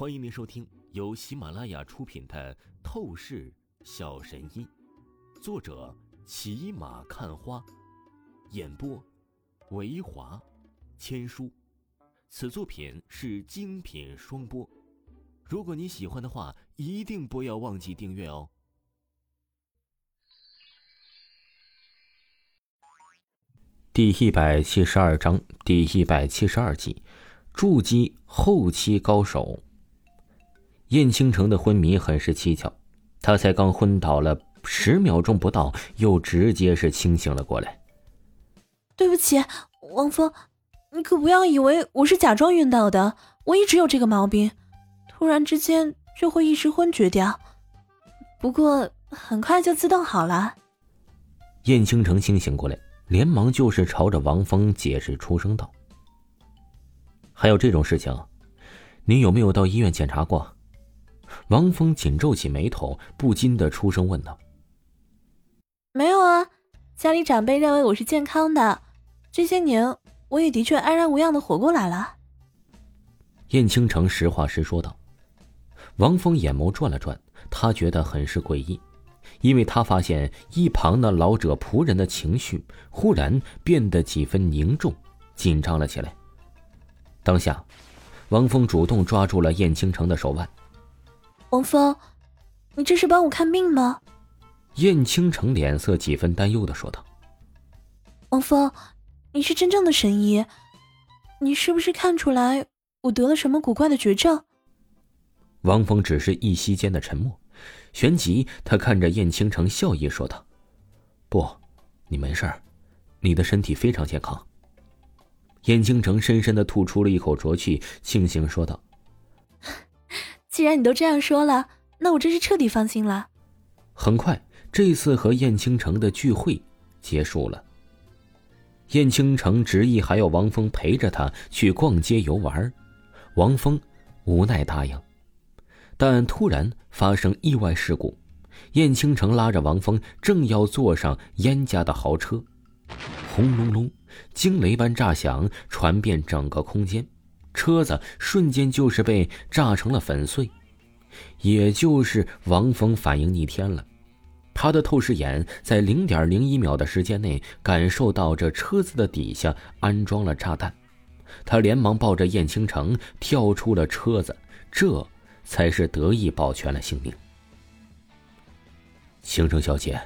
欢迎您收听由喜马拉雅出品的《透视小神医》，作者骑马看花，演播维华千书。此作品是精品双播。如果你喜欢的话，一定不要忘记订阅哦。第一百七十二章，第一百七十二集，筑基后期高手。燕青城的昏迷很是蹊跷，他才刚昏倒了十秒钟不到，又直接是清醒了过来。对不起，王峰，你可不要以为我是假装晕倒的，我一直有这个毛病，突然之间就会一时昏厥掉，不过很快就自动好了。燕青城清醒过来，连忙就是朝着王峰解释出声道：“还有这种事情，你有没有到医院检查过？”王峰紧皱起眉头，不禁的出声问道：“没有啊，家里长辈认为我是健康的，这些年我也的确安然无恙的活过来了。”燕青城实话实说道。王峰眼眸转了转，他觉得很是诡异，因为他发现一旁那老者仆人的情绪忽然变得几分凝重、紧张了起来。当下，王峰主动抓住了燕青城的手腕。王峰，你这是帮我看病吗？燕青城脸色几分担忧的说道：“王峰，你是真正的神医，你是不是看出来我得了什么古怪的绝症？”王峰只是一息间的沉默，旋即他看着燕青城，笑意说道：“不，你没事儿，你的身体非常健康。”燕青城深深的吐出了一口浊气，庆幸说道。既然你都这样说了，那我真是彻底放心了。很快，这次和燕青城的聚会结束了。燕青城执意还要王峰陪着他去逛街游玩，王峰无奈答应。但突然发生意外事故，燕青城拉着王峰正要坐上燕家的豪车，轰隆隆，惊雷般炸响，传遍整个空间。车子瞬间就是被炸成了粉碎，也就是王峰反应逆天了，他的透视眼在零点零一秒的时间内感受到这车子的底下安装了炸弹，他连忙抱着燕青城跳出了车子，这才是得以保全了性命。青城小姐，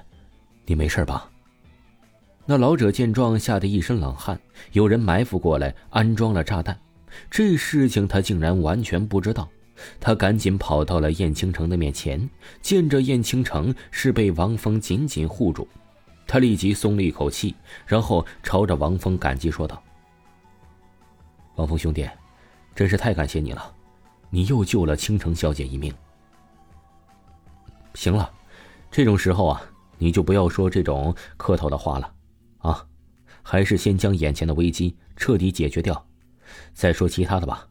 你没事吧？那老者见状吓得一身冷汗，有人埋伏过来安装了炸弹。这事情他竟然完全不知道，他赶紧跑到了燕青城的面前，见着燕青城是被王峰紧紧护住，他立即松了一口气，然后朝着王峰感激说道：“王峰兄弟，真是太感谢你了，你又救了青城小姐一命。行了，这种时候啊，你就不要说这种客套的话了，啊，还是先将眼前的危机彻底解决掉。”再说其他的吧。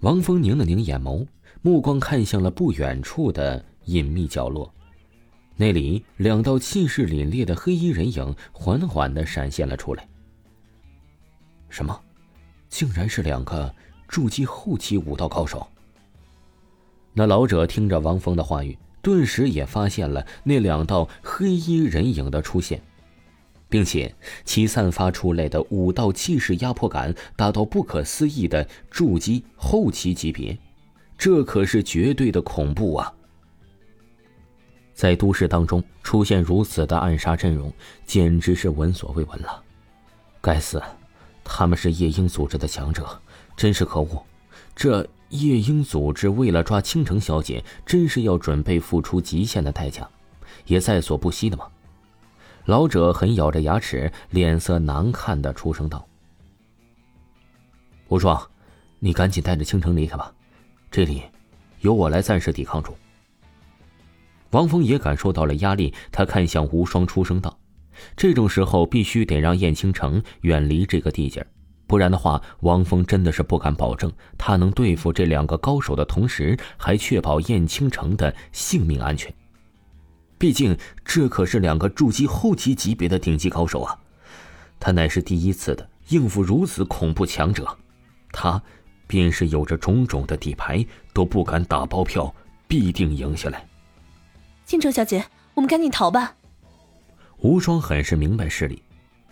王峰拧了拧眼眸，目光看向了不远处的隐秘角落，那里两道气势凛冽的黑衣人影缓缓的闪现了出来。什么？竟然是两个筑基后期武道高手！那老者听着王峰的话语，顿时也发现了那两道黑衣人影的出现。并且其散发出来的武道气势压迫感达到不可思议的筑基后期级别，这可是绝对的恐怖啊！在都市当中出现如此的暗杀阵容，简直是闻所未闻了。该死，他们是夜鹰组织的强者，真是可恶！这夜鹰组织为了抓倾城小姐，真是要准备付出极限的代价，也在所不惜的吗？老者狠咬着牙齿，脸色难看的出声道：“无双，你赶紧带着倾城离开吧，这里由我来暂时抵抗住。”王峰也感受到了压力，他看向无双，出声道：“这种时候必须得让燕倾城远离这个地界不然的话，王峰真的是不敢保证他能对付这两个高手的同时，还确保燕倾城的性命安全。”毕竟，这可是两个筑基后期级别的顶级高手啊！他乃是第一次的应付如此恐怖强者，他便是有着种种的底牌，都不敢打包票必定赢下来。庆城小姐，我们赶紧逃吧。无双很是明白事理，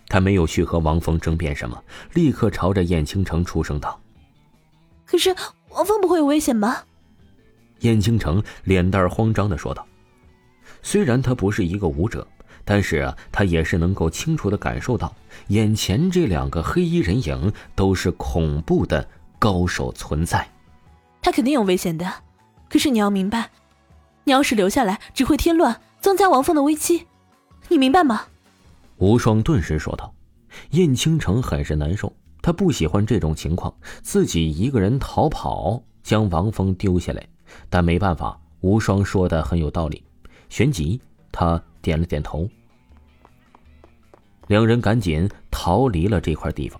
他没有去和王峰争辩什么，立刻朝着燕青城出声道：“可是王峰不会有危险吧？”燕青城脸蛋慌张的说道：“虽然他不是一个武者，但是啊，他也是能够清楚的感受到，眼前这两个黑衣人影都是恐怖的高手存在。他肯定有危险的，可是你要明白，你要是留下来，只会添乱，增加王峰的危机，你明白吗？”无双顿时说道。燕青城很是难受，他不喜欢这种情况，自己一个人逃跑，将王峰丢下来。但没办法，无双说的很有道理。旋即，他点了点头。两人赶紧逃离了这块地方。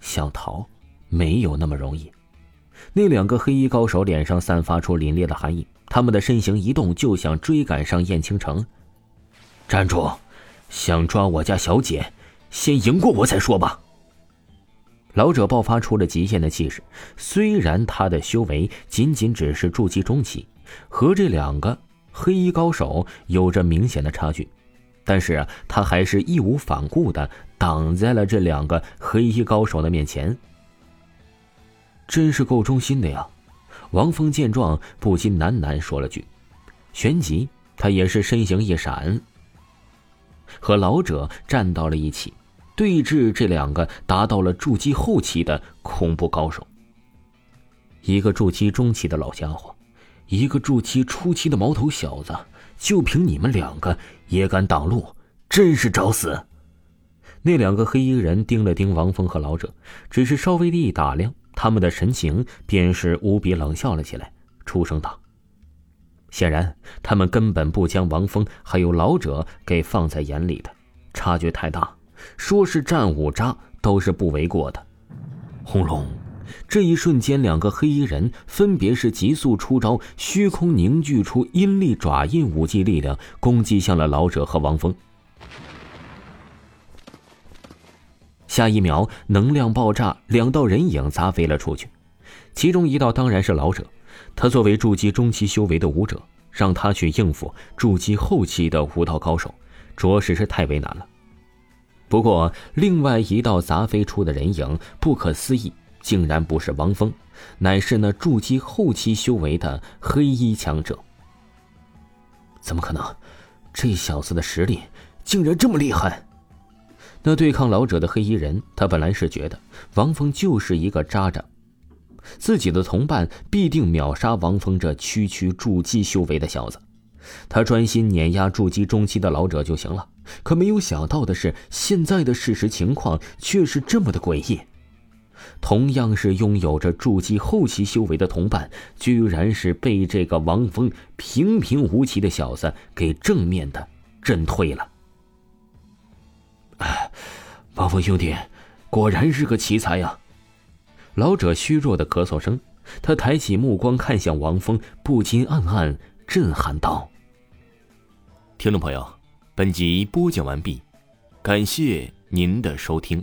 想逃，没有那么容易。那两个黑衣高手脸上散发出凛冽的寒意，他们的身形一动，就想追赶上燕青城。站住！想抓我家小姐，先赢过我再说吧。老者爆发出了极限的气势，虽然他的修为仅仅只是筑基中期，和这两个黑衣高手有着明显的差距，但是，他还是义无反顾的挡在了这两个黑衣高手的面前。真是够忠心的呀！王峰见状不禁喃喃说了句，旋即他也是身形一闪，和老者站到了一起。对峙这两个达到了筑基后期的恐怖高手，一个筑基中期的老家伙，一个筑基初期的毛头小子，就凭你们两个也敢挡路，真是找死！那两个黑衣人盯了盯王峰和老者，只是稍微的一打量，他们的神情便是无比冷笑了起来，出声道：“显然，他们根本不将王峰还有老者给放在眼里的，差距太大。”说是战五渣都是不为过的。轰隆！这一瞬间，两个黑衣人分别是急速出招，虚空凝聚出阴力爪印武技力量，攻击向了老者和王峰。下一秒，能量爆炸，两道人影砸飞了出去。其中一道当然是老者，他作为筑基中期修为的武者，让他去应付筑基后期的武道高手，着实是太为难了。不过，另外一道砸飞出的人影，不可思议，竟然不是王峰，乃是那筑基后期修为的黑衣强者。怎么可能？这小子的实力竟然这么厉害！那对抗老者的黑衣人，他本来是觉得王峰就是一个渣渣，自己的同伴必定秒杀王峰这区区筑基修为的小子。他专心碾压筑基中期的老者就行了，可没有想到的是，现在的事实情况却是这么的诡异。同样是拥有着筑基后期修为的同伴，居然是被这个王峰平平无奇的小子给正面的震退了。哎，王峰兄弟，果然是个奇才呀！老者虚弱的咳嗽声，他抬起目光看向王峰，不禁暗暗震撼道。听众朋友，本集播讲完毕，感谢您的收听。